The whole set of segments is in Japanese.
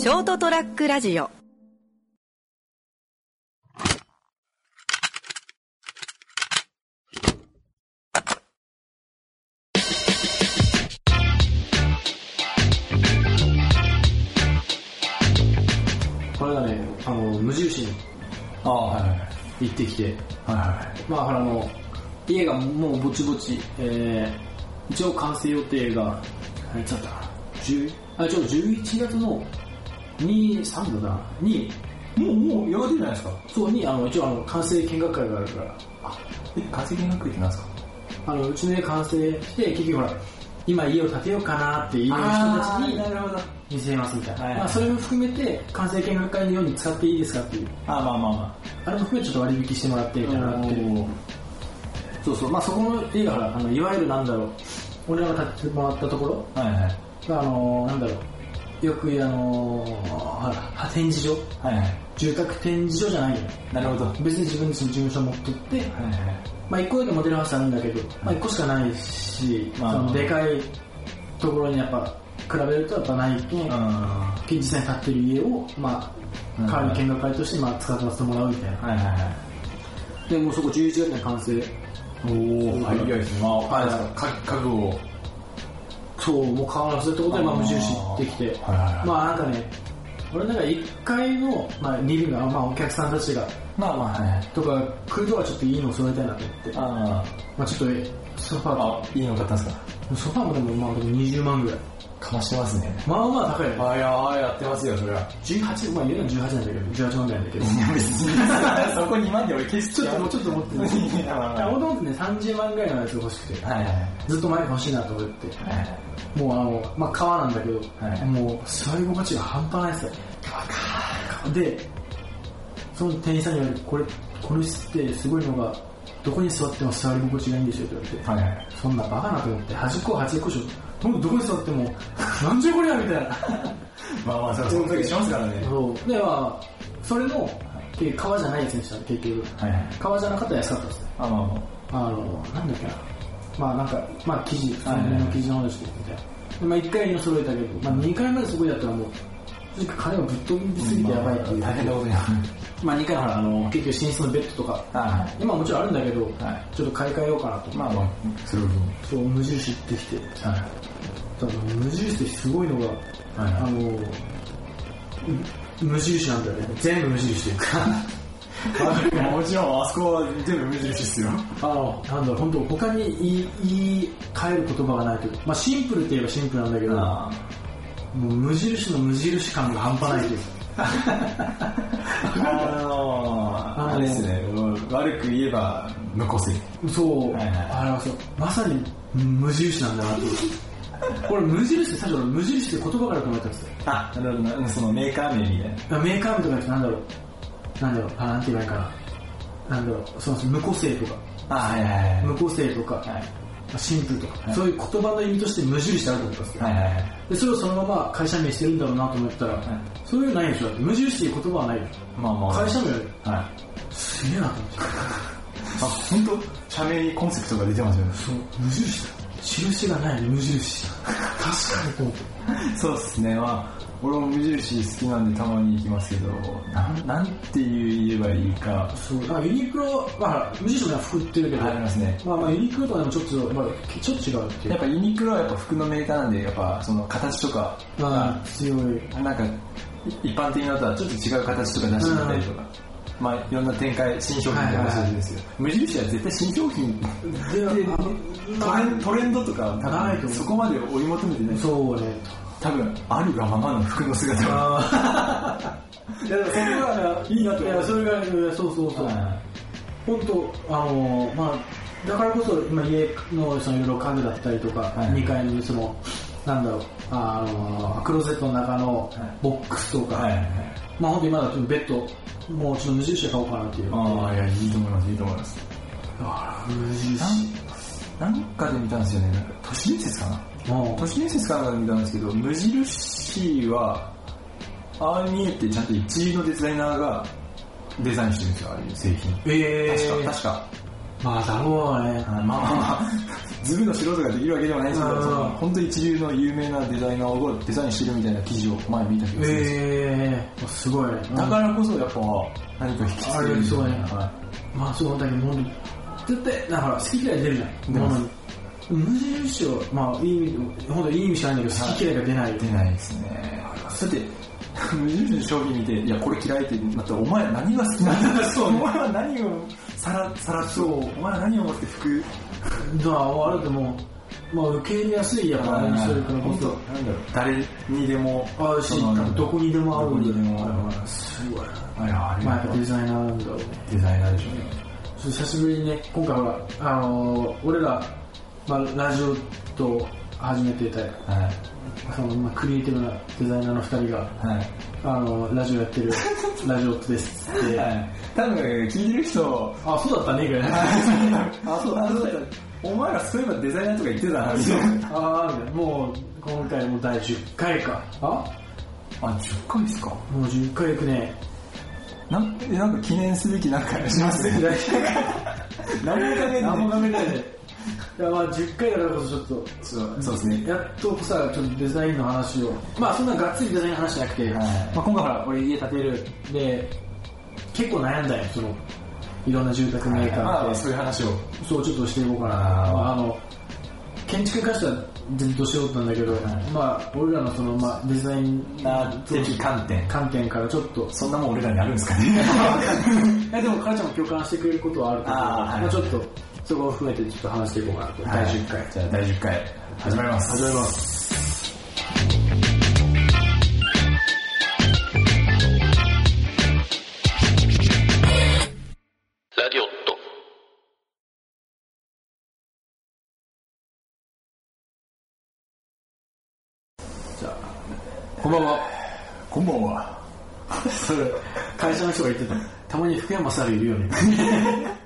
ショートトラックラジオこれがね、あの、無印にああ、はいはいはい。行ってきて、はいはい。まあ、あの、家がもうぼちぼち、えー、一応完成予定が、いつだったかな、10あ、ちょ、11月の2、3だな、に、もう、もう、やがてじゃないですか？そうに、あの、一応あの、完成見学会があるから、え、化石見学って何ですか？あの、うちの家完成して、結局ほら、今家を建てようかなっていう人たちになるほど。見せますみたいな。はいはいまあ、それも含めて、完成見学会のように使っていいですかっていう、ああ、まあまあまあれも含めてちょっと割引してもらってみあ。たいなっていう。そうそう、まあそこの家がほら、あの、いわゆるなんだろう、俺らが建ててもらったところはいはい。が、あの、なんだろう、よく言うあの、ほら、展示場はいはい。住宅展示場じゃないよ。なるほど。はい別に自分でその事務所持ってって、はい。まあ一個だけモデルハウスあるんだけど、まあ一個しかないし、まあそのでかいところにやっぱ、比べるとやっぱないけん、うん。実際に建ってる家を、まあ、うん代わりに見学会として、まあ、使わせてもらうみたいな。はいはいはい。で、もうそこ11月には完成。おー、早いですね。まあ、あれですか、か家具を。そう、もう変わらずってことで、まあ、無印行ってきて。はいはいはい。まあ、なんかね、俺なんか1階の、まあ、リビングが、まあ、お客さんたちが、まあまあ、はいはい。とか、来るとはちょっといいのを揃えたいなと思って。あまあ、ちょっと、ソファあ、ーあ、いいの買ったんですか？ソファーもでも、まあ、でも20万ぐらい。かましてますね。まあまあ高い。あ、いや、あやってますよ、それは。18、まあ、言うのは18なんだけど、18万ぐらいなんだけど。そこ2万で俺消すちょっともうちょっと持ってる。もともとね、30万ぐらいのやつが欲しくて、はいはいずっと前欲しいなと思って。はい。はいもうあの、まあ、革なんだけど、はいもう座り心地が半端ないですよ。で、その店員さんに言われて、これ、この椅子ってすごいのが、どこに座っても座り心地がいいんですよって言われて、はいはい。そんなバカなと思って、端っこは端っこでしょ。どこに座っても、なんじゃこりゃみたいな。まあまあ、その時しますからね。そう。で、まあ、それの、革じゃないやつにしたの、結局。はいはい。革じゃなかったら安かったですね。あ、まあまあの、なんだっけな。まあなんか、まあ生地、普通の生地の話でみたいな。でまあ1回の揃えたけど、まあ2回までそこでやったらもう、金がぶっ飛びすぎてやばいっていう。大変なことになる。まあ2回のほら、あの、結局寝室のベッドとか、は今もちろんあるんだけど、はいちょっと買い替えようかなと。い。まあまあ、それを。そう、無印行ってきて。はい。ただ無印ってすごいのが、はいあの、無印なんだよね。全部無印っていうか。もちろん、あそこは全部無印ですよ。あの、なんだろう、本当他に言い、言い換える言葉がないというか、まあシンプルって言えばシンプルなんだけど、あもう無印の無印感が半端ないというか。あの、あれですね、悪く言えば、残せ。そう、はいはいあれはそう、まさに無印なんだなっていう。これ無印って最初俺無印って言葉から考えたんですよ。あ、なるほどな、そのメーカー名みたいな。メーカー名とかってなんだろう、なんだろう、あ、なんて言えばいいかな。なんだろう、そうそう、無個性とか、あ、はいはいはい。無個性とか、はい。まあシンプルとか、はいそういう言葉の意味として無印ってあると思ったんですよ。はいはいはい。でそれをそのまま会社名してるんだろうなと思ったら、そういうのないでしょ無印っていう言葉はないよ。まあまあ。会社名はい。すげえなと思って。あ、本当？社名にコンセプトが出てますよね。そう、無印だ。印がない無印。確かにと思って。そうですね、まあ、俺も無印好きなんでたまに行きますけど、なん、なんて言えばいいか、そう、だからユニクロ、まあ、無印も服売ってるけど、ありますね。まあまあユニクロとかでもちょっと、まあ、ちょっと違うっていうやっぱユニクロはやっぱ服のメーカーなんで、やっぱその形とか、まあ、強い。なんか、一般的なのとはちょっと違う形とか出してみたりとか、まあいろんな展開、新商品とか出してるんですよ。無印は絶対新商品で、トレンドとかそこまで追い求めてない。そうね。多分あるがままの服の姿いやでもそれがいいなといや、それが、そうそうそう。本当あの、まあ、だからこそ、今家のそのいろいろ家具だったりとか、はい2階にその、なんだろう、あの、クローゼットの中のボックスとか、はいはいはい。まあ本当にまだベッド、もうちょっと無印で買おうかなっていう。ああ、いや、いいと思います、いいと思います。無印。なんかで見たんですよね。なんか都市伝説かなも都市伝説かなんかで見たんですけど、無印は、ああ見えてちゃんと一流のデザイナーがデザインしてるんですよ、ああいう製品。えー、確か、確か。まあだろうね。あまあまあまあ、ズブの素人ができるわけではないんですけど、本当に一流の有名なデザイナーをデザインしてるみたいな記事を前見た気がするんですよええすごいね。だからこそやっぱ何か引きつけるそうねはまあそうだけど、絶対、だから好き嫌い出るじゃん。出無印は、まあいい意味、本当にいい意味しかないんだけど、好き嫌いが出ない。い出ないですね。だって無印の商品見て。いやこれ嫌いってなったらお前何が好きなんだ。そうお前は何をさらさらそうお前は何を持って服？だあれでも、まあ受け入れやすいやからね、それからこそ。本当なんだろう。誰にでもあるしどこにでも合うんだどこにすごい。な。あれあれまあやっぱデザイナーなんだろう。ね。デザイナーでしょうね。久しぶりにね、今回ほら、あのー俺ら、まあ、ラジオと始めてたはい。その、まあ、クリエイティブなデザイナーの二人が、はい。あのラジオやってる ラジオですって、はい。多分聞いてる人あ、そうだったね、ぐらい。あそうだそうだお前らそういえばデザイナーとか言ってたなみたいな。ああ、もう、今回もう第10回か。あ？あ10回ですか？もう10回いくね。なんえなんか記念すべきなんかします？ね何も考えて何もない考えないで。いや、まあ10回だからこそちょっと、そうそうですねやっとさ、ちょっとデザインの話を。まあそんながっつりデザインの話じゃなくて、はいまあ今回ほら、俺家建てる。で、結構悩んだよ、その、いろんな住宅メーカーまあ。そういう話をそう、ちょっとしていこうかな。あの、建築に関してはど素人なんだけど、まあ、俺らのその、まあ、デザイン的観点。観点からちょっと、そんなもん俺らにあるんですかね。い。やでも、母ちゃんも共感してくれることはあると思う。あまあ、ちょっと、そこを含めてちょっと話していこうかなと。第10回。じゃあ第10回。始まります。始まります。人が言ってた。たまに福山さんいるよね。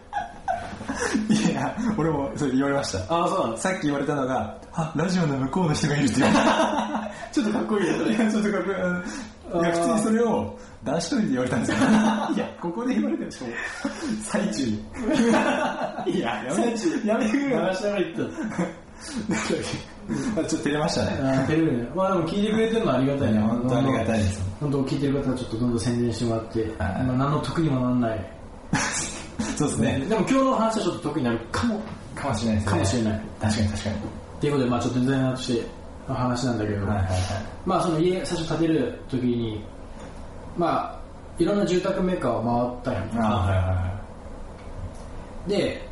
いや俺もそれ言われました。ああ、そう。さっき言われたのがあラジオの向こうの人がいるって言われた。ちょっとかっこいいですね。いやちょっとかっこいい。うんいや普通にそれを男子トイレで言われたんですよ。いやここで言われてるしかも最中。にいややめやめてくれよ。流しながら言って。あちょっと照れましたね。た。あーテレビで。まあでも聞いてくれてるのはありがたいね。本当ありがたいです。本当聞いてる方はちょっとどんどん宣伝してもらって、はい。まあ何の得にもならない。そうですね。でも今日の話はちょっと得になるかも。かもしれないですね。かもしれない。確かに確かに。っていうことで、まあちょっとデザイナーとしての話なんだけど、まあその家最初建てる時に、まあいろんな住宅メーカーを回ったんやん。あはいはいはで、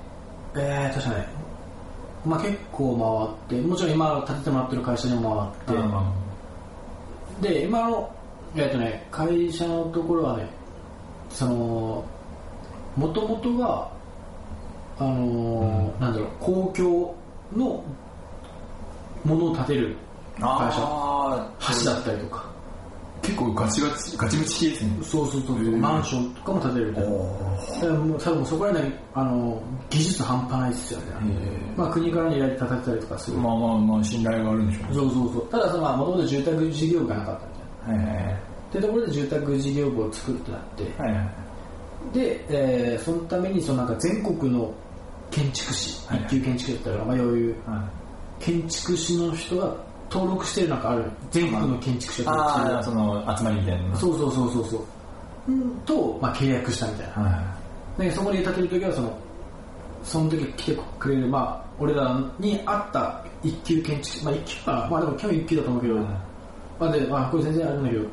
えー、確かね、まあ結構回って、もちろん今建ててもらってる会社にも回って、で、今の、えっとね、会社のところはね、その、もともとが、あのーなんだろう、公共のものを建てる会社、あ橋だったりとか、結構ガチガチガチムチ系ですね。そうそうそう、マンションとかも建てるみたいな。だからもう多分そこら辺ね、あの、技術半端ないですよね。まあ国からの依頼で建てたりとかする。まあまあまあ信頼があるんでしょうね。そうそうそう。ただその、まあ、もともと住宅事業部がなかったみたいな。ってところで住宅事業部を作るってなって、で、えーそのためにそのなんか全国の建築士、はい。一級建築士だったら、まあ、余裕、はい。建築士の人が登録してるなんかある。全国の建築士が登録してるああその集まりみたいなそうそうそうそうそう。うんと、まあ、契約したみたいな。はでそこに建てるときはその、その時来てくれる、まあ、俺らに合った一級建築士、まあ一級か、まあでも基本一級だと思うけど、はいまあで、まあこれ全然あるんだけど、や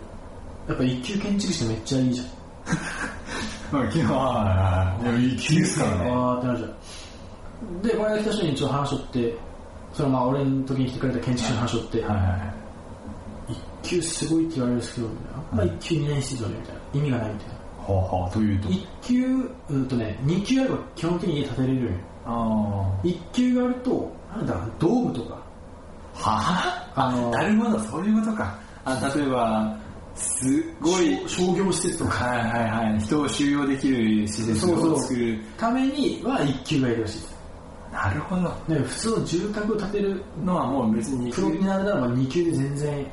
っぱ一級建築士めっちゃいいじゃん。い まあ昨日はいやいい気ですからねあーってなるじゃん。で、この間来た人に一応話しとって、そのまあ俺の時に来てくれた建築士の話しとって、はいはい一級すごいって言われるんですけど、まあ一級2年室だねみたいな。意味がないみたいな。はあはあというと一級、うんとね、二級あれば基本的に家建てれるよ。あ一級があると、なんだろうな、道具とか、あはあ？のなるほどそういうことか。あ例えばすごい商業施設とか、はいはいはい。人を収容できる施設そうそう。を作るためには一級がいるらしいです。なるほどで普通の住宅を建てるのはもう別にプロになるならば二級で全然いい。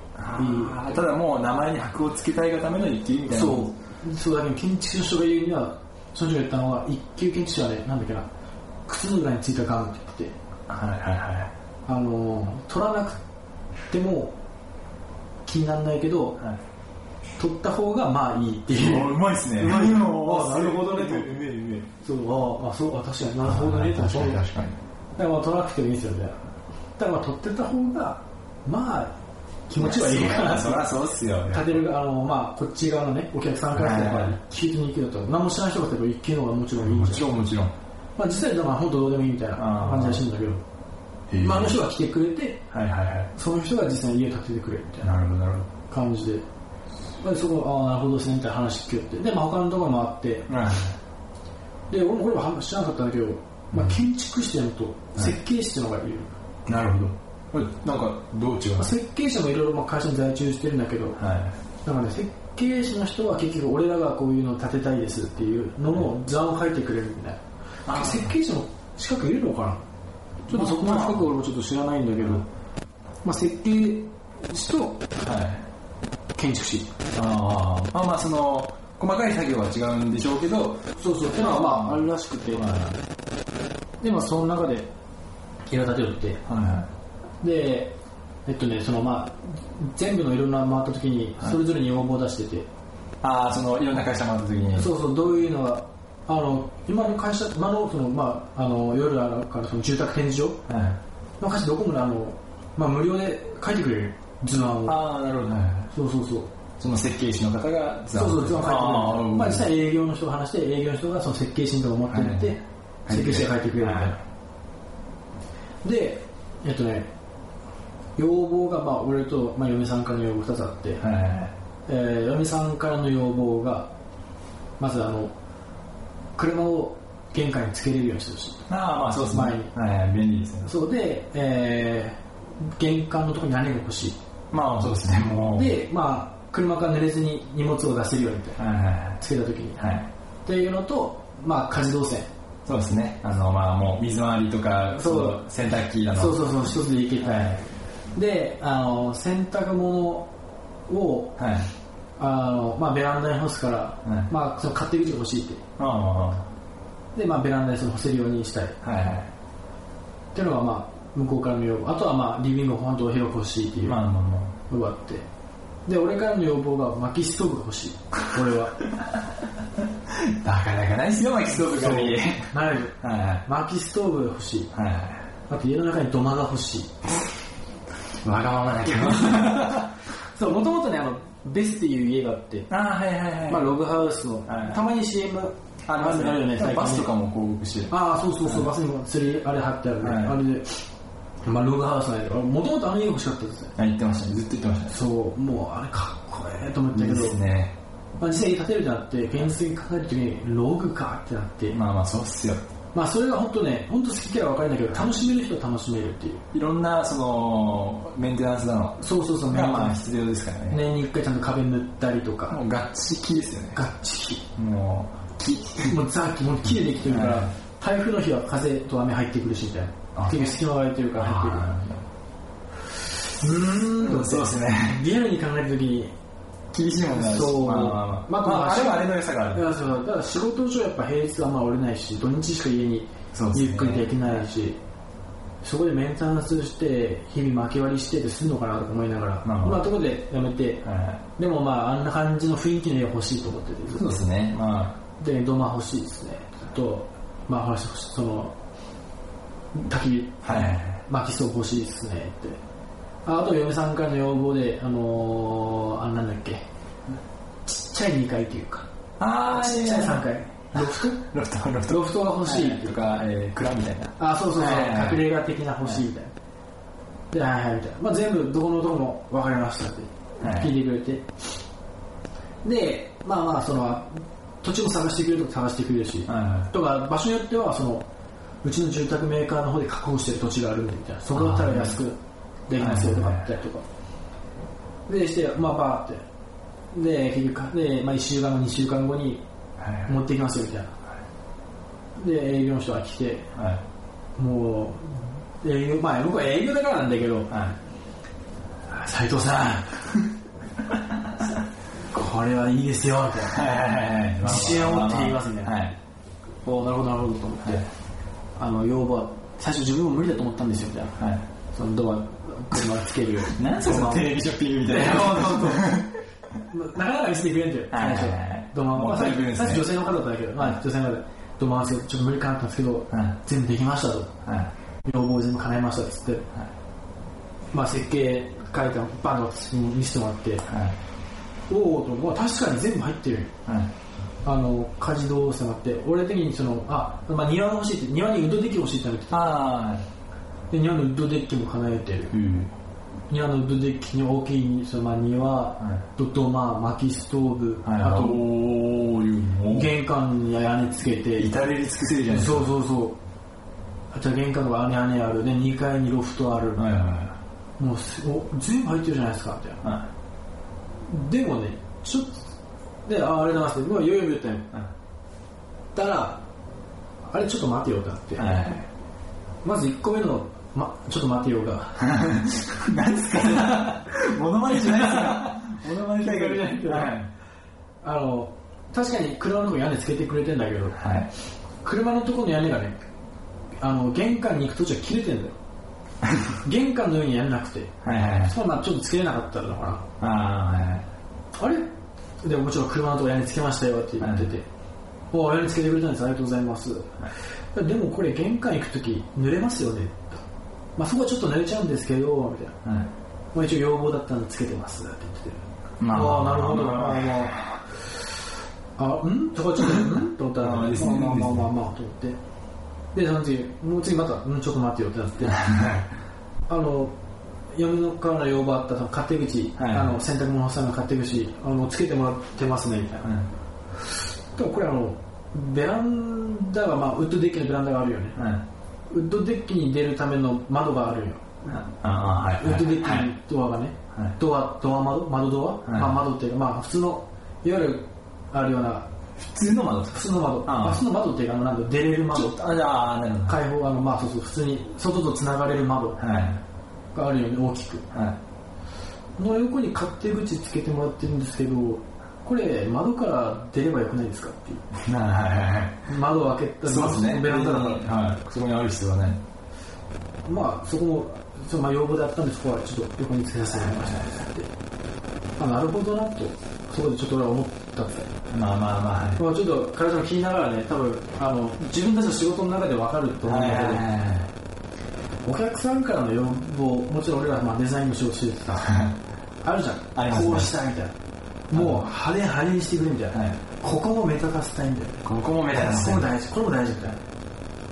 ただもう名前に箔をつけたいがための一級みたいなそう。そうだけど建築士の人が言うには、その人が言ったのは、一級建築士はね、なんだっけな、靴の裏についたガムって言ってて、はいはいはい。あの取らなくても気にならないけどはい取った方がまあいいっていう。うまいっすね。うまいの。あなるほどね。う。めえうめえ。そう。ああそう。あ確かに。なるほどね。確かに確かに。だからまあ取らなくてもいいですよねだからまあ取ってた方がまあ気持ちはいいかな。そりゃそうっすよ。立てるあのまあこっち側のねお客さんからすれ聞い。てに行くのと。何も知らない人が例えば一級の方がもちろんいいんもちろんもちろん。まあ実際はまあ本当どうでもいいみたいな感じらしいんだけど。まああの人が来てくれてはいはいはい。その人が実際に家を建ててくれみたいななるほどなるほ感じでまあそこああなるほどですねみたいな話聞きよってでまあ他のところもあって。で俺もこれは知らなかったんだけど、まあ、建築士でのと設計士っていうのがいる、なるほど。これなんかどう違うんまあ、設計士もいろいろまあ会社に在中してるんだけど、かはい。なんかね、設計士の人は結局俺らがこういうのを建てたいですっていうのの図案を書いてくれるみたいな。設計士の資格いるのかな？ちょっとそこの深く俺もちょっと知らないんだけど、まあ、設計士とはい。建築士。ああ。まあまあその、細かい作業は違うんでしょうけど、そうそう、っていうのはまああるらしくて、で、まあその中で家を建てるって、はいはで、えっとね、そのまあ、全部のいろんな回った時に、それぞれに要望を出してて、い。ああ、そのいろんな会社回った時に。そうそう、どういうのが、あの、今の会社、今のその、まあ、あの、夜あるからその住宅展示場はい。の会社どこもね、あの、まあ、無料で書いてくれる図案を。ああ、なるほど。はいはいそうそうそう。その設計士の方が図そうそう、図案書いてくれる。まあ、実際営業の人が話して、営業の人がその設計士のとこ持って行って、はい設計士が書いてくれるみたいな。はで、えっとね、要望が、まあ、俺と、まあ、嫁さんからの要望2つあって。えー嫁さんからの要望が、まずあの、車を玄関につけれるようにしてほしい。ああ、まあそうですね。前にはいはい、便利ですね。そうで、えー玄関のところに何が欲しい。まあそうですね、もう。で、まあ、車から濡れずに荷物を出せるようにみたいな。はいはいつけた時に。はい。はい。っていうのと、まあ、家事動線。そうですね。あの、まあもう水回りとか、そうの洗濯機だの。そうそうそう、一つでいけたい。はい。で、あの、洗濯物を、はい。あの、まあ、ベランダに干すから、はいまあ、その勝手口が欲しいって。あで、まあ、ベランダにその干せるようにしたい。あ、はいはい。っていうのが、まあ、向こうからの要望。あとは、まあ、リビングを本当広く欲しいっていうのがあって。で、俺からの要望が薪ストーブが欲しい。俺は。あ。なかなかないですよ、薪ストーブがそういい。なる。はいはい。薪ストーブが欲しい。はいはい。あと家の中に土間が欲しい。わがままだけど。そう、もともとね、あの、ベスっていう家があって、ああ、はいはいはい。まあ、ログハウスの、はいたまに CM ありますね。バスとかも広告してる。ああ、そうそうそう、バスにも釣り、あれ貼ってあるね。はいあれで、まあ、ログハウスなんもともとあの家欲しかったですね。あ言ってました？ね。ずっと言ってましたね。そう、もうあれかっこええと思ったけど、いいですね。まあ、実際家建てるってなって、現実的に考えるときに、ログかってなって、ままあまあそうっすよ。あ、それが本当ね、本当好き嫌いは分かるんだけど、楽しめる人は楽しめるっていう。いろんな、その、メンテナンスだの。そうそうそう、がまあ必要ですからね。年に一回ちゃんと壁塗ったりとか、もうガッチキですよね。ガッチもう、木。リ。もうザーキ、もう木でできてるからはい、台風の日は風と雨入ってくるしみたいな。あ結局隙間が空いてるから入ってくる。うーんと思ってそうですね。リアルに考えたときに、厳しいもんがあるしそうまあまあまあ。まあまあ、あれはあれの良さがある。だから仕事上やっぱ平日はまあ折れないし土日しか家にゆっくりできないしそこでメンテナンスして日々巻き割りしてってするのかなとか思いながらまあところでやめてはいでもまああんな感じの雰囲気の家欲しいと思っててそうですね。まで土間欲しいですねとまあほらその焚き火あ、はい。薪ストーブ欲しいですねって。ああと嫁さんからの要望であのー、あなんだっけ。ちっちゃい2階っていうか。あちっちゃい3階。ロフト？ロフト、ロフト。ロフトが欲しいとか、えー、蔵みたいな。あ、そうそうそう、隠れ家的な欲しいみたいな。で、はいはいみたいな。まあ全部どこのどこも分かりましたって。はい。聞いてくれて。で、まあまあその、土地も探してくれるとこ探してくれるし、とか場所によってはその、うちの住宅メーカーの方で確保してる土地があるんでみたいな。そこだったら安くできますよとかあったりとか。で、して、まあバーって。で、結局、で、まあ1週間後、2週間後にい。はい持ってきますよみたいな。で、営業の人が来て、はい。もう、営業、まあ僕は営業だからなんだけど、はい。斉藤さん、これはいいですよ、みたいな。はいはいはい。自信を持って言いますねはい。おなるほど、なるほどと思って、はいあの、要望は最初自分も無理だと思ったんですよみたいなはい。そのドア車つける何そのテレビショッピングみたいな。そうそうそうなかなか見せてくれんだよ、はい最初はいはい。ドマもう最初最初女性の方だったんだけど、まあ女性の方で、ドマ合わせちょっと無理かなったんですけど、はい。全部できましたと。はい。要望全部叶えましたっつって、まあ設計書いたのバンと私に見せてもらって、はい。おおと、まあ確かに全部入ってるよ。はい。あの、家事動作があって、俺的にその、あ、まあ庭が欲しいって、庭にウッドデッキ欲しいって言ってあで、庭のウッドデッキも叶えてる。ー。うん。庭のウッドデッキに大きい、そのまあ庭、ととまあ薪ストーブ、はい。あと、玄関に屋根つけて、至れり尽くせるじゃないですか。そうそうそう。あと玄関とか屋根ある。で、2階にロフトある。はいはいもうすお全部入ってるじゃないですか、みたいな。はでもね、ちょっと、で、ああ、ありがとうございますって。もういよいよ言ったよ。い。たら、あれちょっと待てよってなって。はい。まず1個目の、ま、ちょっと待てよが、何ですか？モノマネじゃないですか？モノマネ大会じゃないけど。はい。あの、確かに車のとこに屋根つけてくれてんだけど、はい。車のとこの屋根がね、あの、玄関に行く途中切れてんだよ。玄関の上に屋根なくて、はいはいはい。そまあちょっとつけれなかったのかな。あはい。あれでもちろん車のとこ屋根つけましたよって言ってて、お屋根つけてくれたんです。ありがとうございます、でもこれ玄関行く時濡れますよね。まあそこはちょっと濡れちゃうんですけどみたいな。はい。もう一応要望だったんでつけてますって言ってて。まあ。あなるほど。まあまあ。まああん？とかちょっとん？と思ったらあまあーですね。まあまあまあまあと思ってでその次もう次またうんちょっと待ってよってなってあの嫁のからの要望あったその勝手口、はいあの洗濯物干さんの勝手口あのつけてもらってますねみたいな、でもこれあのベランダが、まあ、ウッドデッキのベランダがあるよね。はい。はい。ウッドデッキに出るための窓があるよ。ああ、はい。ウッドデッキはいにドアがね、はいドアドア窓？窓ドア、はい。まあ、窓っていうか、まあ、普通のいわゆるあるような普通の窓？普通の窓。ああ。普通の窓っていうかあのなんだ出れる窓。あ、じゃあ、なるほど。開放あのまあそうそう普通に外とつながれる窓。はい。があるよね大きくはい。の横に勝手口つけてもらってるんですけどこれ窓から出ればよくないですかっていうはいはいはい。窓を開けたそうですね。ベランダだからはい。そこにある必要はない。まあそこもそのまあ要望であったんでそこはちょっと横につけさせてもらいましたってあなるほどなとそこでちょっと俺は思ったんですよまあまあまあ、はい。まあちょっと彼女も聞きながらね多分あの自分たちの仕事の中で分かると思うんだけど、お客さんからの要望もちろん俺らまあデザインの仕事しててさ あるじゃん。ね。こうしたいみたいな。もう派手派手にしてくれみたいな、はい。ここも目立たせたいみたいなここも目立たせここも大事。これも大事みたいな。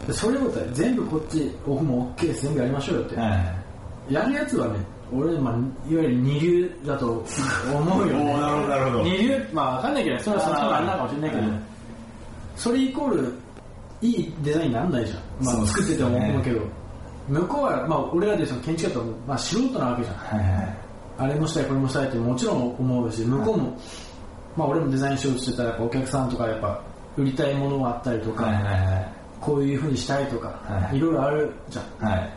でそれをさ全部こっちオフも OK です。全部やりましょうよって、はい。やるやつはね俺、まあ、いわゆる二流だと思うよね。なるほどなるほど。二流まあ分かんないけどそれはその人があれなのかもしれないけど、はい。それイコールいいデザインにならないじゃん、まあ、作ってても思うけど向こうは、まあ、俺らでその建築家と、まあ、素人なわけじゃんはいはい。あれもしたいこれもしたいってもちろん思うし向こうも、まあ、俺もデザインしようとしてたらお客さんとかやっぱ売りたいものがあったりとか、はいはいはい。こういうふうにしたいとか、はいいろいろあるじゃんはい。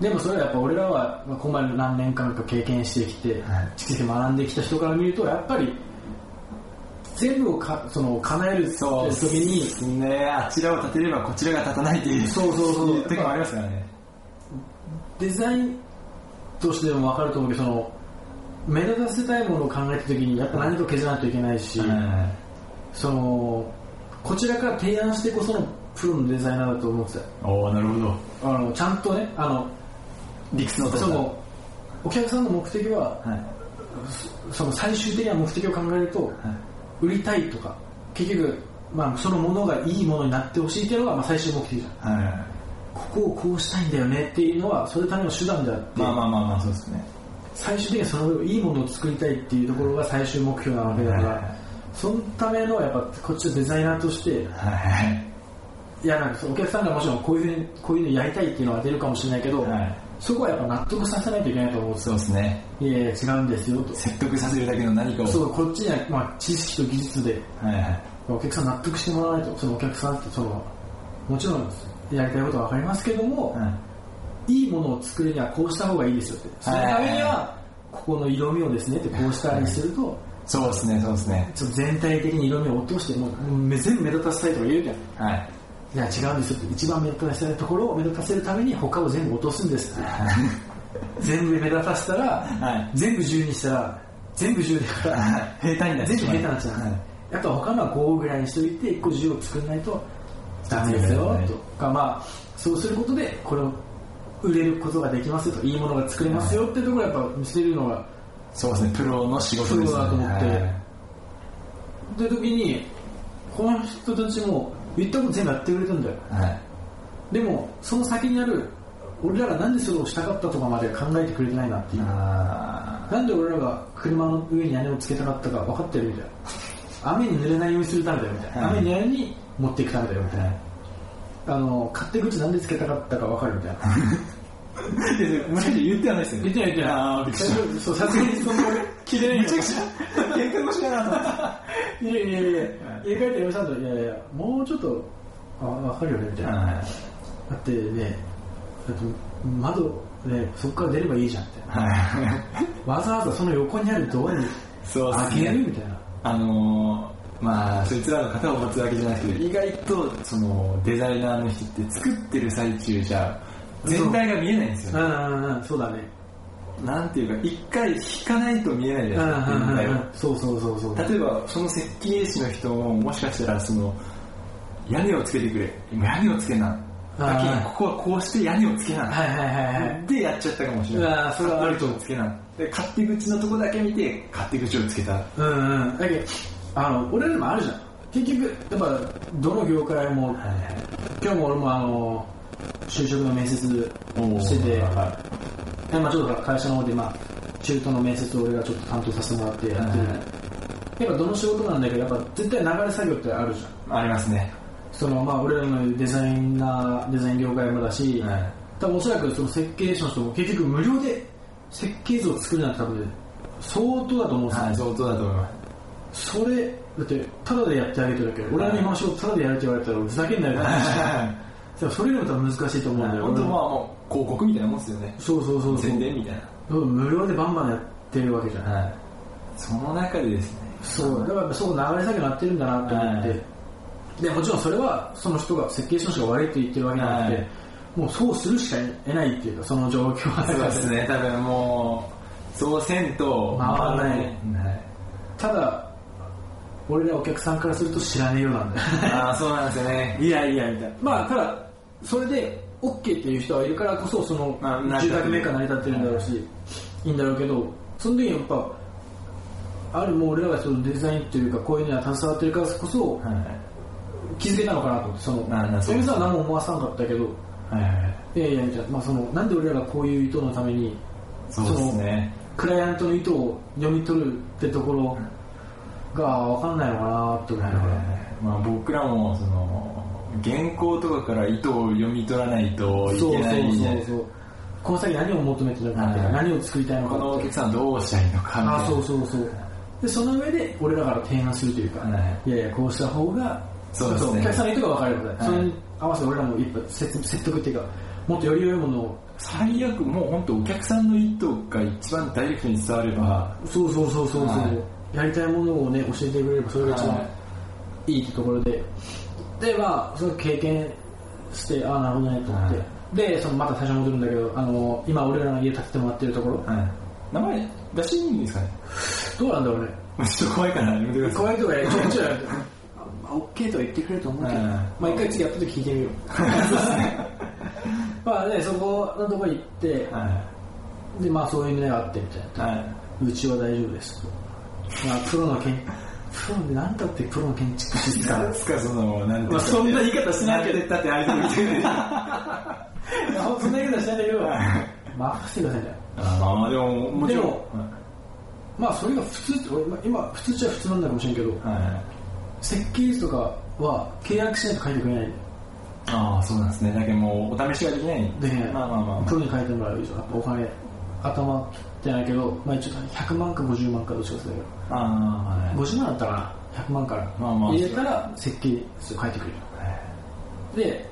でもそれはやっぱ俺らはまあここまで何年間か経験してきて、はい蓄積学んできた人から見るとやっぱり全部をかその叶える時そうにねあちらを立てればこちらが立たないっていう。そうそうそう時もありますからね。デザインとしても分かると思うけどその目立たせたいものを考えた時にやっぱ何かを削らないといけないし、はそのこちらから提案してこそのプロのデザイナーだと思ってたよい。おーなるほど。あのちゃんとねあの理屈のそのお客さんの目的ははい。その最終的な目的を考えると、はい。売りたいとか結局、まあ、そのものがいいものになってほしいっていうのが、まあ、最終目的じゃんはい。ここをこうしたいんだよねっていうのはそれための手段であって、まあまあまあまあ、そうですね。最終的にはそのいいものを作りたいっていうところが最終目標なわけだから、はいそのためのやっぱこっちのデザイナーとしてはい。いやなんかお客さんがもちろんこういうふうにこういうのやりたいっていうのは出るかもしれないけど、はい。そこはやっぱ納得させないといけないと思うんですよそうですね。いやいや違うんですよと説得させるだけの何かを。そうこっちには、まあ、知識と技術ではいはい。お客さん納得してもらわないとそのお客さんってそのもちろんやりたいことは分かりますけども、はい。い、いものを作るにはこうした方がいいですよって。そのためにはここの色味をですねってこうしたりするとそうですね、そうですね。ちょっと全体的に色味を落としてもう全部目立たせたいとか言うじゃん。はい。いや違うんですよって。一番目立たせるところを目立たせるために他を全部落とすんですって。全部目立たせたら、はい。全部10にしたら全部10だから、平坦になって全部下手しまうになっちゃう、はい。あとは他のは5ぐらいにしといて1個10を作らないとダメですよ。はいとかまあそうすることでこれを売れることができますよといいものが作れますよってところをやっぱ見せるのがそうですね。プロの仕事ですね。プロだと思って。はい。で時にこの人たちも言ったこと全部やってくれたんだよ。はい。でもその先にある俺らがなんでそれをしたかったとかまで考えてくれてないなっていう。あなんで俺らが車の上に屋根をつけたかったか分かってるみたいな。雨に濡れないようにするためだよみたいな、はい。雨に持っていくためだよみたいな、あの勝手口なんでつけたかったか分かるみたいな。ーでもしかして言ってはないですよね。言ってない言ってない。あーびっくりした最初そうさすがにその聞いてないよ。めちゃくちゃ喧嘩腰だないやいやいやいや家帰って嫁さんといやいやもうちょっとあ分かるよねみたいな、はいだってねだって窓ねそこから出ればいいじゃんってはいわざわざその横にあるドアに開けるみたいなあのー、まあそいつらの型を持つわけじゃないけど意外とそのデザイナーの人って作ってる最中じゃ全体が見えないんですよ。ねう。んうんうんそうだね。なんていうか一回引かないと見えないじゃないですか全体を。そうそうそうそう。例えばその設計士の人ももしかしたらその屋根をつけてくれ。今屋根をつけな。だけどここはこうして屋根をつけな、はいはいはいはい。でやっちゃったかもしれない。あーそれはあると思うつけな。で勝手口のとこだけ見て勝手口をつけた。うんうん。だけどあの俺らでもあるじゃん。結局やっぱどの業界も今日も俺もあの就職の面接してて、はでまあ、ちょっと会社の方で、まあ、中途の面接を俺がちょっと担当させてもらってやってる、はいやっぱどの仕事なんだけどやっぱ絶対流れ作業ってあるじゃん。ありますね。そのまあ俺らのデザイナーデザイン業界もだし、はい。多分おそらくその設計士の人も結局無料で設計図を作るなんて多分相当だと思うんですよ、はい相当だと思いますそれだってタダでやってあげてるだけ。ど俺の今の仕事タダでやるって言われたらふざけんなよ。ってそれでも多分難しいと思うんだよ、本当まあもう広告みたいなもんですよね。そうそうそう宣伝みたい無料でバンバンやってるわけじゃん、なはい。その中でですね。そう。だからそう流れ作業になってるんだなと思って、はい。でもちろんそれはその人が設計士の人が悪いって言ってるわけじゃなくて、はい。もうそうするしか得ないっていうかその状況は。そうですね。多分もうそうせんと回らない。はい。ただ俺らお客さんからすると知らねえよなんだよ。ああそうなんですよね。いやいやみたいな。まあただそれで OK っていう人はいるからこそそのまあ住宅メーカー成り立ってるんだろうし、い、いんだろうけどその時にやっぱあるもう俺らがそのデザインというかこういうのには携わってるからこそはい。気づけたのかなと思ってそのそう嫁さんは何も思わさなかったけどいやいやみたいな、まあ、そのなんで俺らがこういう意図のためにそうですね。クライアントの意図を読み取るってところが分かんないのかなって思いながら、まあ僕らもその原稿とかから意図を読み取らないといそうそうけないみたいなそうそう。この先何を求めてるのかってはい。何を作りたいのかこのお客さんはどうしたいのかみたいな。あそうそうそう。でその上で俺らから提案するというか、はい。い、やいやこうした方がそうですね。お客さんの意図が分かれば、い。それに合わせて俺らも一歩説説得っていうかもっとより良いものを。最悪もう本当お客さんの意図が一番ダイレクトに伝わればそうそうそうそうそう、はやりたいものをね教えてくれればそれが一番はいいってところで、でまあその経験してああなるほどねと思って、はでそのまた最初に戻るんだけどあの今俺らの家建ててもらってるところ。はい。名前出していいんですかね？どうなんだろうね。ちょっと怖いからやめてください。怖いとかや ちょいちょいやるとまあ OK とは言ってくれると思うけど、うんまあ一回次やった時聞いてみよう。まあねそこのところ行って、はでまあそういうのがあってみたいな。うちは大丈夫ですと。まあ、プロの建、プロで何だってプロの建築士ですか？そのなんてまあそんな言い方しないけど。んて言ってそんな言い方しないんだけど、任せてくださいね。ああでももちろん。でもまあそれが普通、俺まあ今普通っちゃ普通なんだかもしれんけど、はい設計図とかは契約しないと書いてくれない。ああそうなんですね。だけどもうお試しができない。できない。まあまあまあまプロに書いてもらう以上、やっぱお金、頭じゃないけど、まあ一応100万か50万かどっちかですけど、ああはい。50万だったかな、100万からまあまあ。入れたら設計書いてくれる。で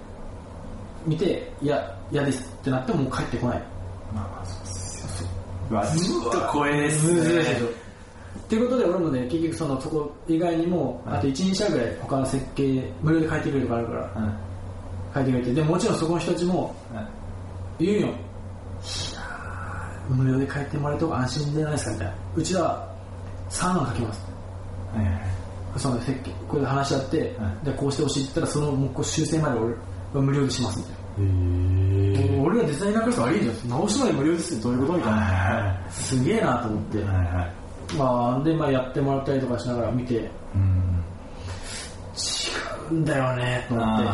見ていや嫌ですってなってももう帰ってこない。まあまあそうですようわちょっと怖いですね。ょっていうことで俺もね結局そのそこ以外にもはい。あと12社ぐらい他の設計無料で書いてくれるからあるから。はい。書いてくれて。でもちろんそこの人たちも言うよ無料で書いてもらえた方が安心じゃないですかみたいな。うちは3案書きます。はいはい。その設計これで話し合って、はでこうしてほしいって言ったらそのもうこう修正まで俺は無料でしますみたいな。へ俺らデザイナーからしたら悪いじゃん直しまで無料ですってどういうことみたいはいはなすげえなと思って、はいはい。まあ、で、まあ、やってもらったりとかしながら見て。違うんうんだよねと思って。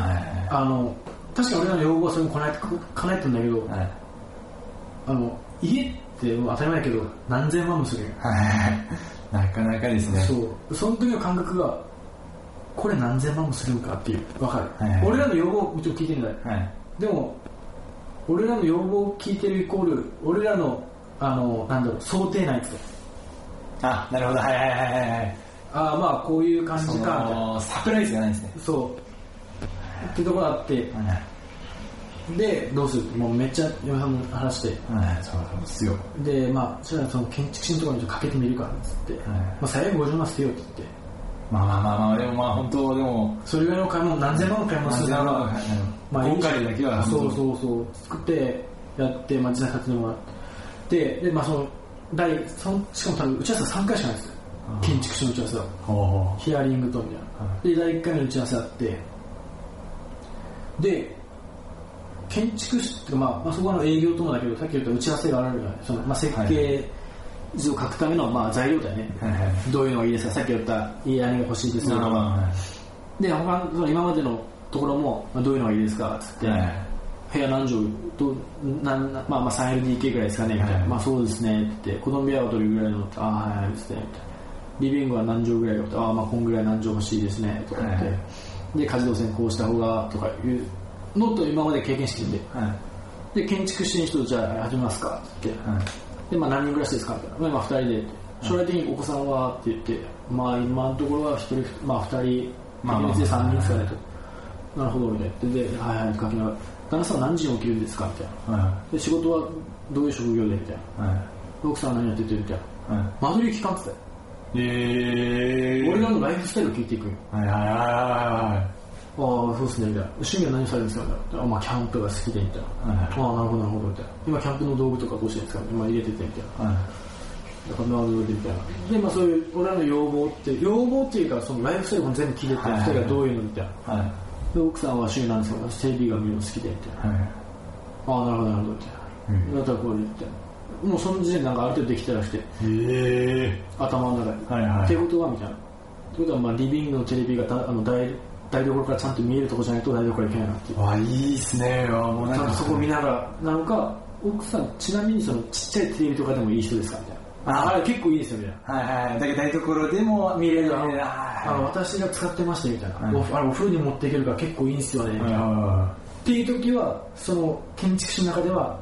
あの確かに俺らの要望はそれも叶えて叶えてんだけど、はいあの家って当たり前だけど何千万もするよ、はい。なかなかですね。そう。その時の感覚がこれ何千万もするんかっていう。分かる、はいはい。俺らの要望もちろん聞いてるんだよ。はい。でも俺らの要望を聞いてるイコール俺らのあのなんだろう想定内って。あなるほど。はいはいはいはいはい。ああまあこういう感じかサプライズがないんですね。そう。ってところがあって。はいでどうする？もうめっちゃ嫁さんも話して。はいそうなんですよ。でまあそれはその建築士のところにちょっとかけてみるからっつって、まあ、最悪50万捨てようって言って。まあまあまあまあでもまあ本当でもそれぐらいの買い物何千万の買い物するならままあ今回だけはそうそうそう作ってやって、まあ、実際買ってもらって。でまあその第そのしかも多分打ち合わせは3回しかないんですよ。建築士の打ち合わせは。ほうほヒアリングとみたいな、で第1回目の打ち合わせあって。で建築士っていうか、まあ、まあそこは営業ともだけどさっき言った打ち合わせがあるよねその、まあ、設計図を書くための、まあ、材料だよね、はいはい。どういうのがいいですか？さっき言ったいい何が欲しいですか。とか、はで他のその今までのところも、まあ、どういうのがいいですか？っつって、いはい。部屋何畳？どうなんまあまあ 3LDK ぐらいですかねみたいな、はいまあそうですねって。子供部屋はどれぐらいのああはいはいですねみたいな。リビングは何畳ぐらいよってああまあこんぐらい何畳欲しいですねとか言って、はい。で家事動線こうした方がとかいうのと今まで経験してるんではい。で建築士の人とじゃあ始めますかって。言ってはい。でまあ何人暮らしですかみたいなまあ今2人で。将来的にお子さんはって言って。まあ今のところは1人まあ2人。別で3人ですかねと。なるほどみたいな。でではいはいって書きながら。旦那さんは何時に起きるんですかみたい。なはで仕事はどういう職業でみたいな。いはい。奥さんは何やってて。みたい。なは間取り聞かんって。たよいえー。俺らのライフスタイルを聞いていくよ。はいはいはいはいああそうですね。みたいな趣味は何されるんですかみたいなあまあキャンプが好きでみたいな。はいああなるほどなるほどみたいな。今キャンプの道具とかどうしてるんですか？今入れててみたいな。はいだからなるほどみたいな。でまあそういう俺らの要望って要望っていうかそのライフスタイルも全部聞いてて二人がどういうのみたいな。はい。で奥さんは趣味なんですけどテレビが見るの好きでみたいな。はいああなるほどなるほどみたいうん。なだったらこれみたいなもうその時点でなんかある程度できたらしくて。え頭の中に、はいはい。ってことはみたいな。ってことはまあリビングのテレビがたあの台台所からちゃんと見えるとこじゃないと台所からいけないなっていう。ー、わいいっすね。わもうちゃんとそこを見ながらなのか奥さんちなみにそのちっちゃいテレビとかでもいい人ですかみたいな。ああれ結構いいですよみたいなはいはい。だけど台所でも見れる見れるあの私が使ってましてみたいな、はいおあれお風呂に持っていけるから結構いいんですよね、みたいなはっていう時はその建築士の中では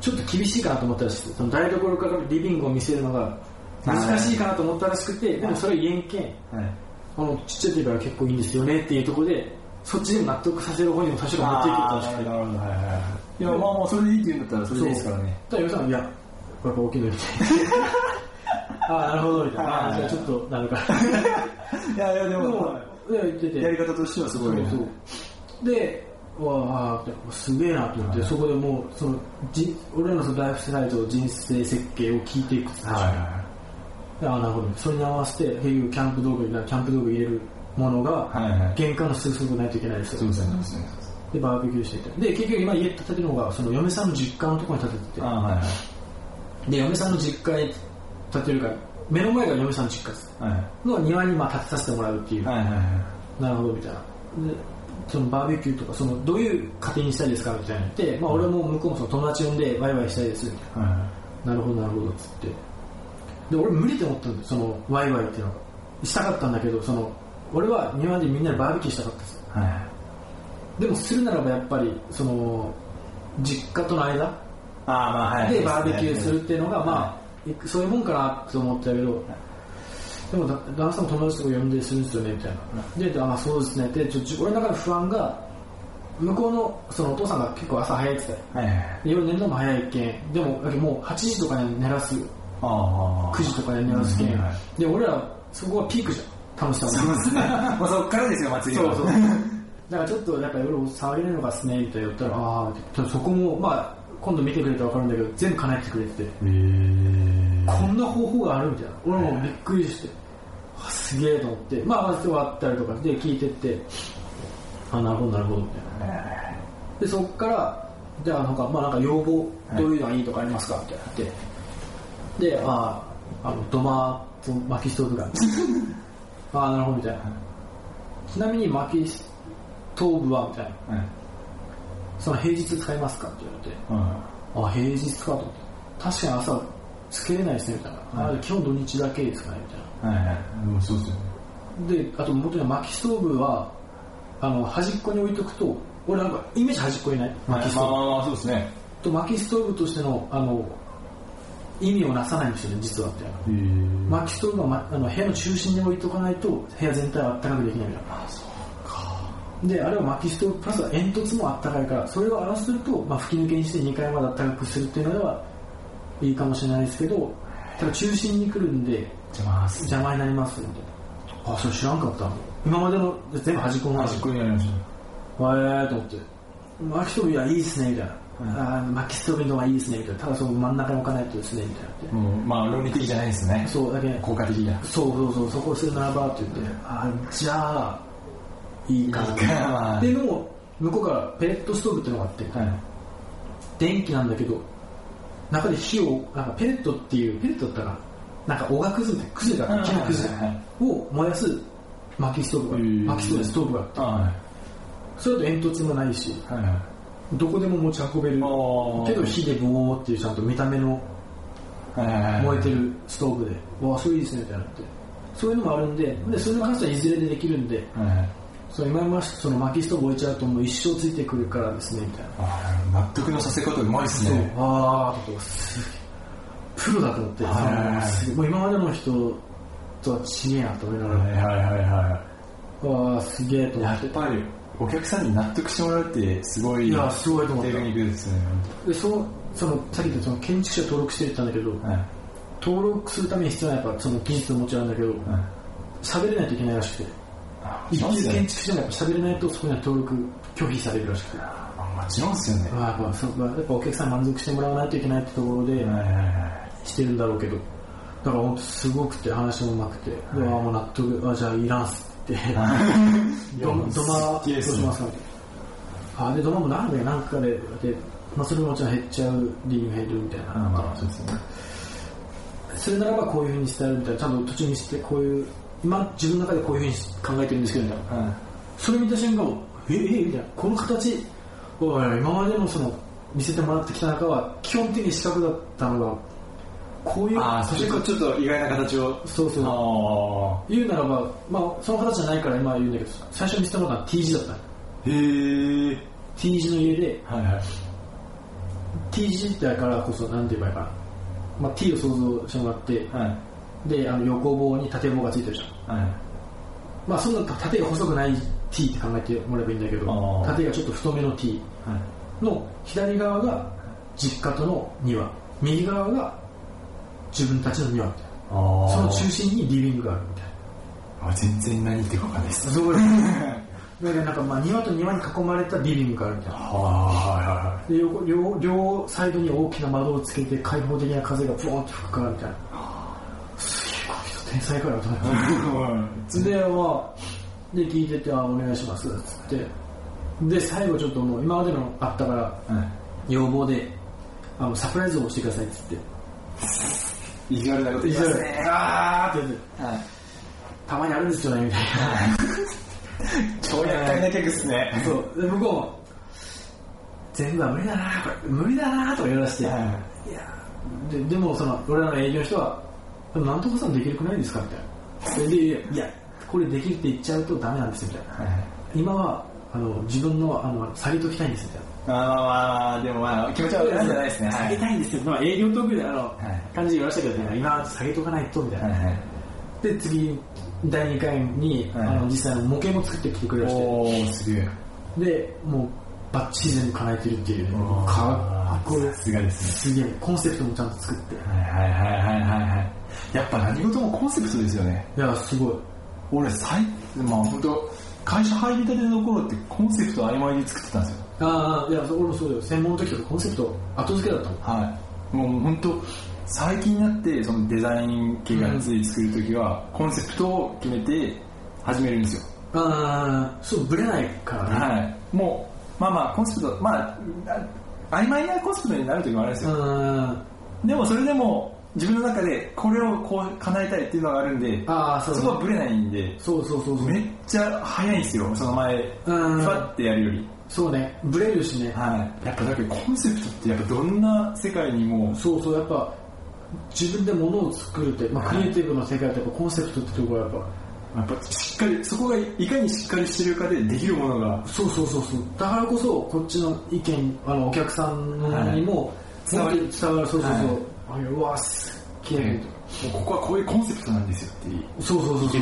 ちょっと厳しいかなと思ったらしくてその台所からリビングを見せるのが難しいかなと思ったらしくてでもそれは言えんけんいはいあのちっちゃいテレビから結構いいんですよねっていうところでそっちでも納得させる方にも多少持っていけたらしくてなる。ほどはいはいい。やまあまあそれでいいって言うんだったらそれでいいですからね。だから嫁さんいやこれやっぱ大きいの みたいなああなるほどみたいな。じゃあちょっとなるか。ら いやいやででもいや言ってて。やり方としてはすごいね。そうそう。でわあすげえなと思って、そこでもうそのじ俺らのそのライフスタイルと人生設計を聞いていくってはいはああなるほど。それに合わせて結局キャンプ道具にキャンプ道具入れるものが、いはいはい。玄関のすぐそばないといけないですよ。そうですね。そうですねでバーベキューしていてで結局今家建てるのがその嫁さんの実家のところに建ててて。あはいはい。で嫁さんの実家に建てるから目の前が嫁さんの実家です。はいの庭にまあ建てさせてもらうっていう、はいはいはい。なるほどみたいな。でそのバーベキューとかそのどういう家庭にしたいですかみたいなって、まあ、俺も向こうもその友達呼んでワイワイしたいですみたいはななるほどなるほどっつってで俺無理って思ったんだよそのワイワイっていうのが。したかったんだけどその俺は庭でみんなでバーベキューしたかったです。いはい。でもするならばやっぱりその実家との間ああまあはい。でバーベキューするっていうのがまあそういうもんかなと思ったけどでもだ旦那さんも友達とか呼んでするんですよねみたいな。でであまあそうですね。でちょ俺の中で不安が向こうのそのお父さんが結構朝早いって言ってたよ。はい夜寝るのも早いけん。でももう8時とかに寝らす9時とかに寝らすけん、うん。はい。で俺らそこがピークじゃん。楽しさそうですね。もうそっからですよ祭りは。そうそう。だからちょっとなんか夜騒げないのかっすねみたいな言ったらああそこもまあ今度見てくれたら分かるんだけど全部叶えてくれてて。こんな方法があるみたいな。俺もびっくりして。あすげえと思って。まあ終わったりとか。で聞いてって。あなるほどなるほどみたいな。でそっからじゃあなんかまあなんか要望どういうのがいいとかありますか？って言ってであああの土間と薪ストーブがあ あなるほどみたいな。ちなみに薪ストーブはみたいな。はいその平日使いますかって言われて。うん。あ平日かと思って。確かに朝つけれないですねみたいな、あ基本土日だけですかねみたいな。はいはい。うんそうですよね。であと元に薪ストーブはあの端っこに置いとくと俺なんかイメージ端っこにない？薪ストーブ、ああそうですね。と薪ストーブとしてのあの意味をなさないんですよね実はみたいな薪ストーブは、ま、あの部屋の中心に置いとかないと部屋全体はあったかくできないみたいなであれは薪ストーブプラス煙突もあったかいからそれを合わせると、まあ、吹き抜けにして2階まであったかくするっていうのではいいかもしれないですけどただ中心に来るんで邪魔になりますみたいなあそれ知らんかった。今までの全部端っこにありましわえーと思って。薪ストーブいやいいっすねみたいな、あー薪ストーブの方がいいですねみたいな。ただその真ん中に置かないとですねみたいなうまあ論理的じゃないですね。そうだけ効果的だそうそうそう。そこをするならばって言ってあーじゃあいいかいいか。ななでも向こうからペレットストーブっていうのがあって、はい。電気なんだけど中で火をなんかペレットっていうペレットだったかな。なんかおがくずみたいなくずが木のくず。はいはいを燃やす薪ストーブが薪ストーブストーブがあって。はそれだと煙突もないし。いはいはいどこでも持ち運べる。ー。けど火でボーっていうちゃんと見た目の燃えてるストーブで。わあそれいいですねみたいなって。そういうのもあるんででそれに関してはいずれでできるんでそう今まその薪ストーブ置いちゃうともう一生ついてくるからですねみたいな。納得のさせ方うまいっすね。ああとかすげえプロだと思ってはいはいはい。すげえもう今までの人とは違えなと思いながら、はいはいはいはわあすげえとい思って。やっぱりお客さんに納得してもらうってすごいいやすごいと思った。テクニックですねでそのそのさっき言ったその建築士を登録してるって言ったんだけど、はい。登録するために必要なやっぱその技術ももちろんだけどはい。喋れないといけないらしくて。あ一級建築士でもやっぱ喋れないとそこには登録拒否されるらしくて。あもちろんっすよね。まあやっぱそこはやっぱお客さんに満足してもらわないといけないってところではいはいはしてるんだろうけど。だから本当すごくて話もうまくて、であもう納得。あじゃあいらんっすドいやドマどうしますかみたいなあでドマもなんでなんかでで、まあ、それももちろん減っちゃうリーグ減るみたいな、いまあそうですね。それならばこういうふうに伝えるみたいな。ちゃんと途中にしてこういう今自分の中でこういうふうに考えてるんですけどみたい。なはそれ見た瞬間ええみたいな。この形おい今までのその見せてもらってきた中は基本的に四角だったのがこういうああそれがちょっと意外な形を。そうそう。あ言うならば、まあ、その形じゃないから今は言うんだけど最初に見せたのは T 字だった。あへえ T 字の家ではいはい。T 字だからこそなんて言えばいいかな、まあ、T を想像してもらってはい。であの横棒に縦棒がついてるじゃん。はい。まあそんな縦が細くない T って考えてもらえばいいんだけど縦がちょっと太めの T はい。の左側が実家との庭。右側が自分たちの庭みたいあな。あその中心にリビングがあるみたいな。あ全然何言ってるか分かんないです。そこでだからなんかまあ庭と庭に囲まれたリビングがあるみたいな。はで横両両サイドに大きな窓をつけて開放的な風がブワーンと吹くからみたいな。すげえ。この人天才かよと思っていはいはいで、聞いてて、あ、お願いします、つって。で、最後ちょっともう、今までのあったから、はい要望で、あの、サプライズをしてください、つって。意地悪なこと言いますねあーって言って、はいたまにあるんですよね、みたい 超厄介な客っすねな。そう。で、向こうも、全部は無理だな、これ、無理だな、とか言われて、いはやで、でも、その、俺らの営業の人は、でもなんとかさんできるくないですかみたいな。それで、いや、これできるって言っちゃうとダメなんですよ、みたいな。はい今は、あの、自分の、あの、下げときたいんです、みたいな。ああでもまあ気持ちは分かるんじゃないですね。下げたいんですよ、まあ、営業トークであの、い。感じで言われましたけど、ね、今は下げとかないとみたいな、で次第2回に、はいあの実際の模型も作ってきてくれましおーすげえ。てでもうバッチリ全部叶えてるっていう。かっこいい。さすがですね。すげえ。コンセプトもちゃんと作って。はいはいはいはいはいはい。やっぱ何事もコンセプトですよね。いやすごい。俺最まあ本当会社入りたての頃ってコンセプト曖昧で作ってたんですよああいや俺もそうだよ。専門の時とかコンセプト後付けだったもん。はい。もう本当最近になってそのデザイン系がつい作る時は、コンセプトを決めて始めるんですよ。ああそうブレないからね。はい。もうまあまあコンセプトまああ曖昧なコンセプトになる時もあるんですよ。うんでもそれでも自分の中でこれをこう叶えたいっていうのがあるんでああそうそこはブレないんでそうそうそうそう。めっちゃ早いんですよその前。ふうんわってやるよりそうね。ブレるしね。はい。やっぱだけどコンセプトってやっぱどんな世界にも。そうそう。やっぱ自分で物を作るって、まあ、はい。クリエイティブの世界ってやっぱコンセプトってところはやっぱやっぱしっかりそこがいかにしっかりしてるかでできるものが。そうそうそうそう。だからこそこっちの意見あのお客さんにも伝わる。伝わる。そうそうそう、はい。あうわすげえ、ここはこういうコンセプトなんですよっていうそうそうそうそう。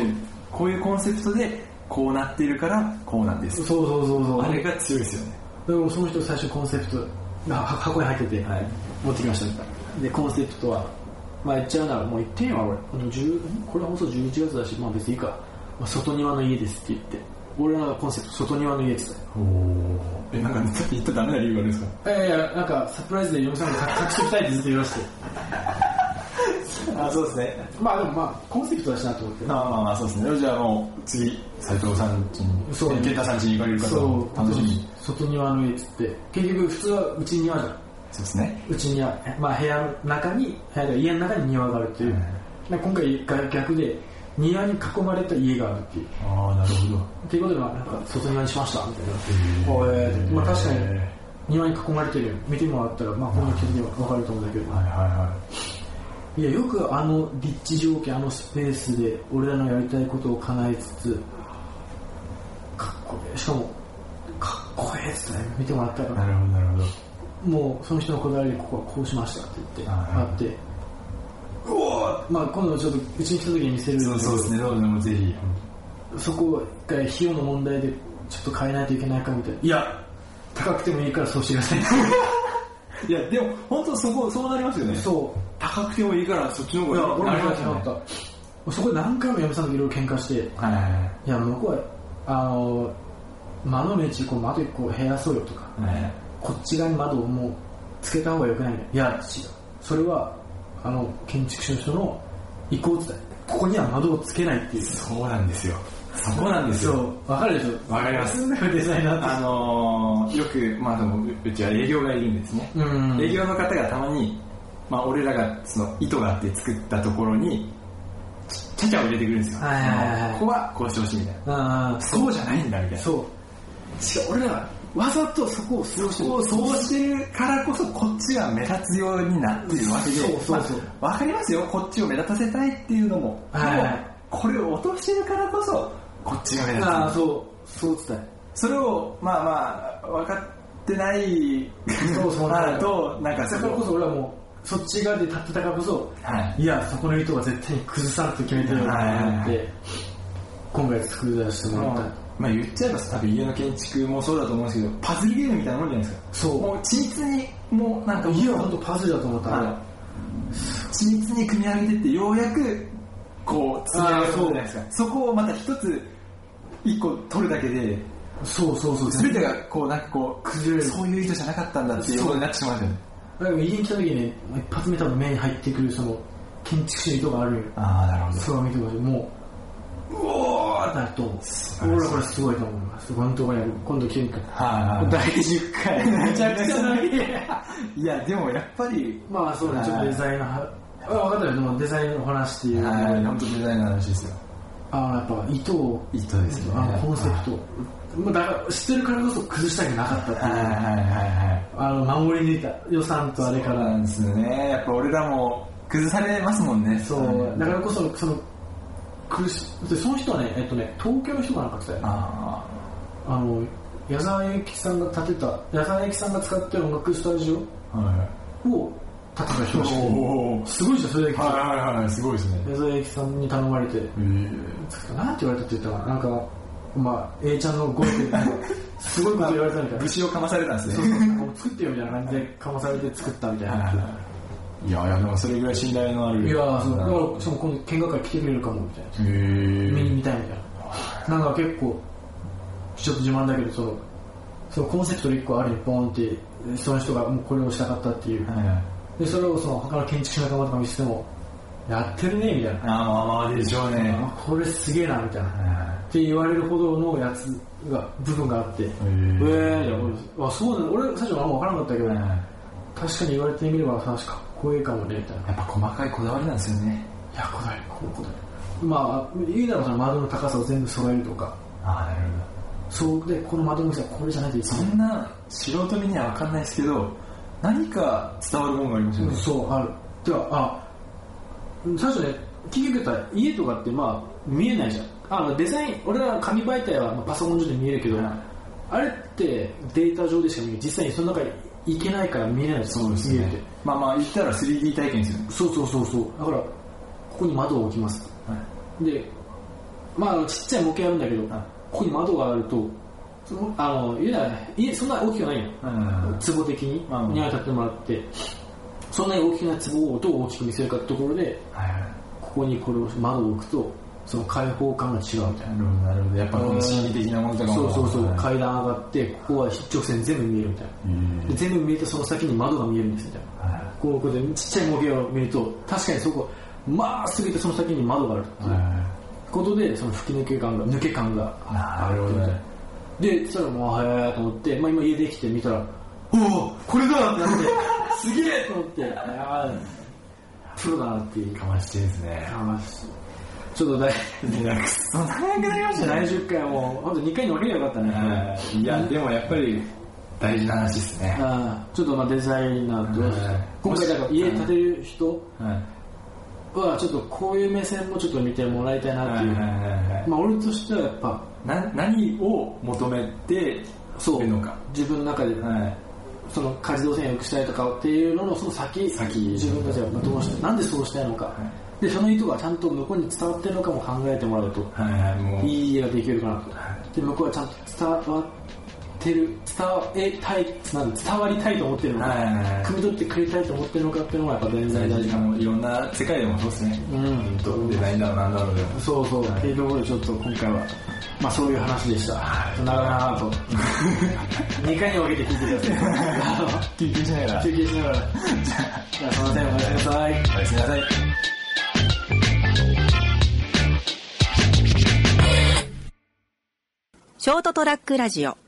こういうコンセプトでこうなっているからこうなんです。そうそうそうそう。あれが強いですよね。でもその人最初コンセプト箱に入ってて、はい。持ってきました。でコンセプトはまあ言っちゃうならもう言ってんよ俺あの10これは放送11月だしまあ別にいいか、まあ、外庭の家ですって言って。俺らのコンセプト外庭の家って言っておえなんか言ったらダメな理由があるんですか？いやいやなんかサプライズで嫁さんが隠しておきたいってずっと言いましてあそうですね。まあでもまあコンセプトだしなと思って。まあまあまあそうですね。じゃあもう次斉藤さん家にそう。健太さん家に行かれる方を楽しみに。外庭の家っつって結局普通はうち庭じゃんそうですねうち庭まあ部屋の中に部屋で家の中に庭があるっていう、で今回が逆で庭に囲まれた家があるっていうああなるほどっていうことでまあなんか外庭にしましたみたいなおえーまあ確かに庭に囲まれてるよ見てもらったらまあこの気で分かると思うんだけど、はいはいはいやよくあの立地条件あのスペースで俺らのやりたいことを叶えつつかっこいい。しかもかっこいいっすね。見てもらったら。いなるほどなるほど。もうその人のこだわりでここはこうしましたって言ってあってうおーまあ今度ちょっとうちに来た時に見せるんそうそうですねどうぞもうぜひ。そこが費用の問題でちょっと変えないといけないかみたいな。いや高くてもいいからそうしてください。いやでも本当そこそうなりますよね。そう高くてもいいからそっちの方が俺も話しなりますよね。なかったそこで何回も嫁さんといろいろ喧嘩して。はいはいはい。いや向こうはあの窓の位置こう窓1個減らそうよとかいはい。こっち側に窓をもうつけた方がよくないんだよいや違うそれはあの建築士の人の意向ってここには窓をつけないっていう。そうなんですよ。そこなんですそよう。わかるでしょ？わかります。デザイナーあのー、よく、まあ、でもううちは営業がいるんですね、うん。営業の方がたまに、まあ、俺らがその糸があって作ったところにちちゃちゃを入れてくるんですよ、はいはいはいはい。ここはこうしてほしいみたいな。そうじゃないんだみたいな。そう。違う俺らはわざとそこをそうしてる。そうしてるからこそこっちが目立つようになってるわけでそうそうそう。まあわかりますよ。こっちを目立たせたいっていうのも、はい。はいこれを落としてるからこそこっちが目立つ。ああそう。そう伝えそれをまあまあ分かってないそうそう。なるとなんかだからこそ俺はもうそっち側で立ってたからこそはい。いやそこの糸は絶対に崩さんと決めてるよと思って今回作り出してもらった。まあ言っちゃえば多分家の建築もそうだと思うんですけどパズルゲームみたいなもんじゃないですか。そう。もう緻密にもうなんか家は本当パズルだと思ったはい。緻密に組み上げてってようやくこう積み上げるじゃないですか。そこをまた一つ一個取るだけでそうそうそう全てがこうなんかこう崩れる。そういう意図じゃなかったんだっていうことになってしまうんですよねだから家に来た時にね一発目多分目に入ってくるその建築士の糸があるよ。ああなるほそれを見てほしいもううおーってなると思う俺はこれすごいと思います。本当に今度来てみるはいはい。第10回。めちゃくちゃ長い いやでもやっぱりまあそうね。ちょっとデザインの話あ分かったよ。でもデザインの話っていうのははい。本当デザインの話ですよ。あのやっぱ糸を。糸ですね。あのコンセプトまあだから知ってるからこそ崩したくなかったっていう。はいはいはいはいあの守り抜いた予算とあれから。なんですね。やっぱ俺らも崩されますもんね。そう。だからこそその苦しでその人はねえっとね東京の人がなんかってたよああの矢沢永吉さんが建てた矢沢永吉さんが使ってる音楽スタジあはいオを建てた人すごいじゃんそれだけはいはいはいすごいですね。矢沢永吉さんに頼まれて。へえなんて言われたって言ったかな。なんかまあ A ちゃんの語彙でなんかすごいこと言われたみたい。な武士をかまされたんですねそうそうもう。作ってよみたいな感じでかまされて作ったみたいな。いやいやでもそれぐらい信頼のある。いやーそう。だからしかも今度見学会来てくれるかもみたいな。見へえ見たいみたいな。なんか結構ちょっと自慢だけどそのそのコンセプトで1個あるにポンってその人がもうこれをしたかったっていう、はいはい。でそれをその他の建築士仲間とか見せてもやってるねみたいな、ああまあでしょうね。あこれすげえなみたいな、はって言われるほどのやつが部分があって、えへー、ーあそうなんだ俺最初は分からなかったけど、いはい。確かに言われてみれば確かかっこいいかもねみたいな。やっぱ細かいこだわりなんですよね。いやこだわりこのこだわりまあ言うならその窓の高さを全部揃えるとか。ああなるそうでこの窓の大きさこれじゃないといけない。ほどそんな素人目には分かんないですけど何か伝わるものがありますよね。そうある。てかあ最初ね結局言ったら家とかってまあ見えないじゃんあのデザイン俺ら紙媒体はまあパソコン上で見えるけど、はい。あれってデータ上でしか見えない実際にその中に行けないから見えないそうですね。まあまあ言ったら 3D 体験ですよねそうそうそうそう。だからここに窓を置きます。とはい。でまあちっちゃい模型あるんだけど、はい。ここに窓があるとあの言うなら家そんな大きくないよ、うん。壺的に庭に立ってもらってそんなに大きな壺をどう大きく見せるかってところではいはい。ここにこれを窓を置くとその開放感が違うみたいな。なるほどなるほどやっぱこの心理的なものとかもそうそうそう、はい階段上がってここは一直線全部見えるみたいな。で全部見えてその先に窓が見えるんですみたい。なはこうこうでちっちゃい模型を見ると確かにそこまっすぐ行ってその先に窓があるっていう。ことでその吹き抜け感が抜け感がいなるほどね。でそしたらもう早いと思って、まあ、今家できて見たらおおこれだってなって すげえと思って。プロだなっていう。かましてですね。あまあちょっと大いやくそ長くなりましたね。何十回も本当2回に分ければよかったね、はい。いやでもやっぱり大事な話ですね。ちょっとまあデザイナーと、はい。今回だから家建てる人はちょっとこういう目線もちょっと見てもらいたいなっていう、はいまあ俺としてはやっぱな何を求めてそう。るのか。自分の中で、はい。その家事動線を良くしたいとかっていうののその先先。自分たちがどうしてなんでそうしたいのか、でその意図がちゃんと向こうに伝わってるのかも考えてもらうとはいはいもう。いい家ができるかなと。で向こうはちゃんと伝わってる伝えたいなん伝わりたいと思ってるのか、はい。はいはい汲み取ってくれたいと思ってるのかっていうのがやっぱ全然大事かなも。うい。ろんな世界でもそうですね。うん。デザインだろうなんだろうでも。そうそう、っていうところでちょっと今回はまあそういう話でした。長々と。2回に分けて聞いてください。休憩しながら。休憩しながら。じゃあその点お待ちください。おやすみなさいショートトラックラジオ。